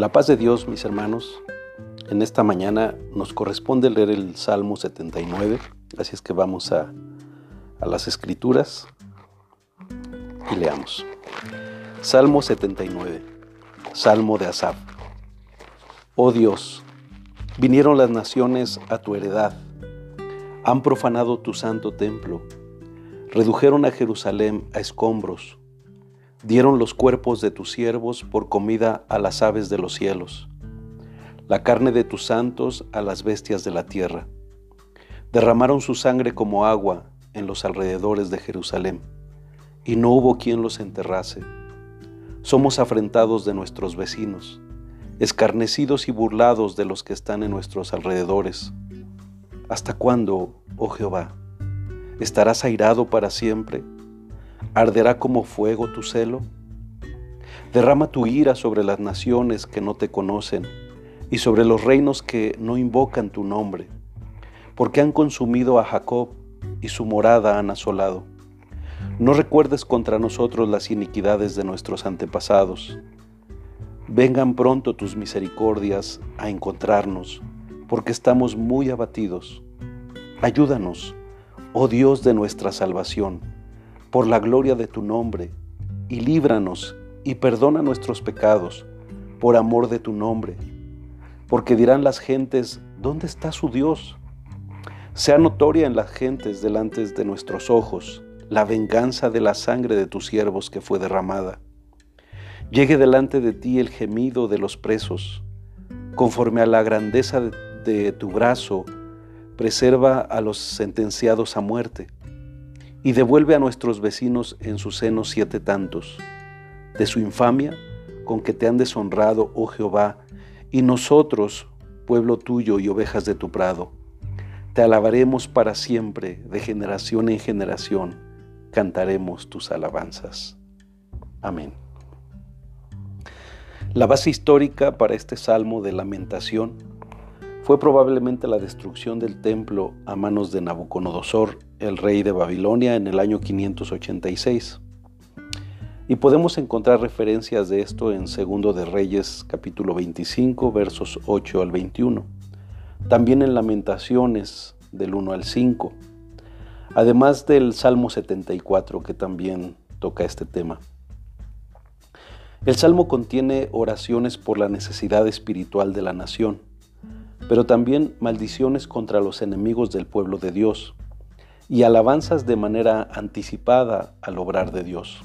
La paz de Dios, mis hermanos, en esta mañana nos corresponde leer el Salmo 79, así es que vamos a, las escrituras y leamos. Salmo 79, Salmo de Asaf. Oh Dios, vinieron las naciones a tu heredad, han profanado tu santo templo, redujeron a Jerusalén a escombros Dieron los cuerpos de tus siervos por comida a las aves de los cielos, la carne de tus santos a las bestias de la tierra. Derramaron su sangre como agua en los alrededores de Jerusalén, y no hubo quien los enterrase. Somos afrentados de nuestros vecinos, escarnecidos y burlados de los que están en nuestros alrededores. ¿Hasta cuándo, oh Jehová? ¿Estarás airado para siempre? ¿Arderá como fuego tu celo? Derrama tu ira sobre las naciones que no te conocen y sobre los reinos que no invocan tu nombre, porque han consumido a Jacob y su morada han asolado. No recuerdes contra nosotros las iniquidades de nuestros antepasados. Vengan pronto tus misericordias a encontrarnos, porque estamos muy abatidos. Ayúdanos, oh Dios de nuestra salvación por la gloria de tu nombre, y líbranos y perdona nuestros pecados, por amor de tu nombre. Porque dirán las gentes, ¿dónde está su Dios? Sea notoria en las gentes delante de nuestros ojos la venganza de la sangre de tus siervos que fue derramada. Llegue delante de ti el gemido de los presos, conforme a la grandeza de, tu brazo, preserva a los sentenciados a muerte y devuelve a nuestros vecinos en su seno siete tantos, de su infamia con que te han deshonrado, oh Jehová, y nosotros, pueblo tuyo y ovejas de tu prado. Te alabaremos para siempre, de generación en generación, cantaremos tus alabanzas. Amén. La base histórica para este salmo de lamentación fue probablemente la destrucción del templo a manos de Nabucodonosor, el rey de Babilonia, en el año 586. Y podemos encontrar referencias de esto en Segundo de Reyes capítulo 25 versos 8 al 21. También en Lamentaciones del 1 al 5. Además del Salmo 74 que también toca este tema. El Salmo contiene oraciones por la necesidad espiritual de la nación pero también maldiciones contra los enemigos del pueblo de Dios y alabanzas de manera anticipada al obrar de Dios.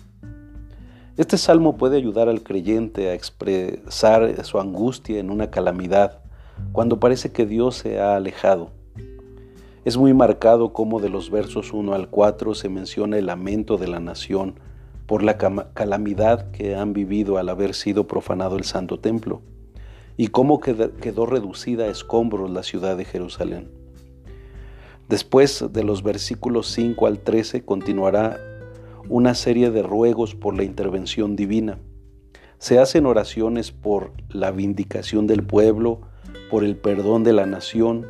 Este salmo puede ayudar al creyente a expresar su angustia en una calamidad cuando parece que Dios se ha alejado. Es muy marcado como de los versos 1 al 4 se menciona el lamento de la nación por la calamidad que han vivido al haber sido profanado el santo templo y cómo quedó reducida a escombros la ciudad de Jerusalén. Después de los versículos 5 al 13 continuará una serie de ruegos por la intervención divina. Se hacen oraciones por la vindicación del pueblo, por el perdón de la nación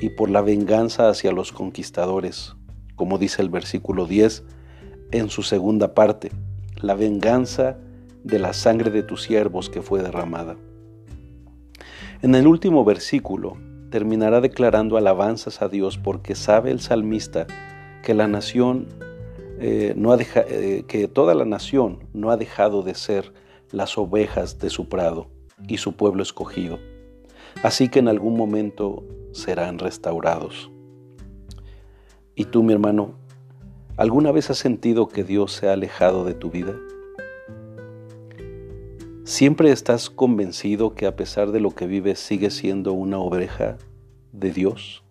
y por la venganza hacia los conquistadores, como dice el versículo 10 en su segunda parte, la venganza de la sangre de tus siervos que fue derramada. En el último versículo terminará declarando alabanzas a Dios porque sabe el salmista que la nación eh, no ha eh, que toda la nación no ha dejado de ser las ovejas de su prado y su pueblo escogido. Así que en algún momento serán restaurados. ¿Y tú, mi hermano, alguna vez has sentido que Dios se ha alejado de tu vida? ¿Siempre estás convencido que a pesar de lo que vives sigues siendo una oveja de Dios?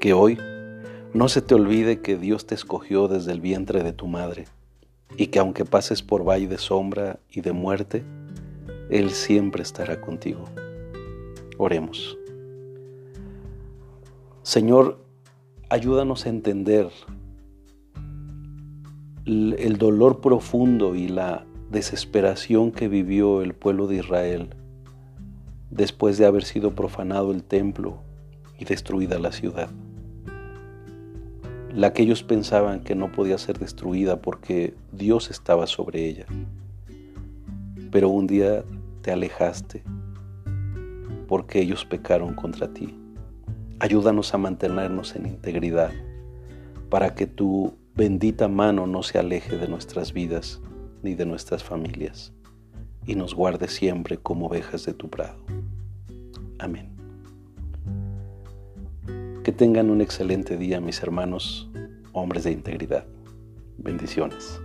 Que hoy no se te olvide que Dios te escogió desde el vientre de tu madre y que aunque pases por valle de sombra y de muerte, Él siempre estará contigo. Oremos. Señor, ayúdanos a entender el dolor profundo y la desesperación que vivió el pueblo de Israel después de haber sido profanado el templo y destruida la ciudad. La que ellos pensaban que no podía ser destruida porque Dios estaba sobre ella. Pero un día te alejaste, porque ellos pecaron contra ti. Ayúdanos a mantenernos en integridad, para que tu bendita mano no se aleje de nuestras vidas ni de nuestras familias, y nos guarde siempre como ovejas de tu prado. Amén. Que tengan un excelente día, mis hermanos, hombres de integridad. Bendiciones.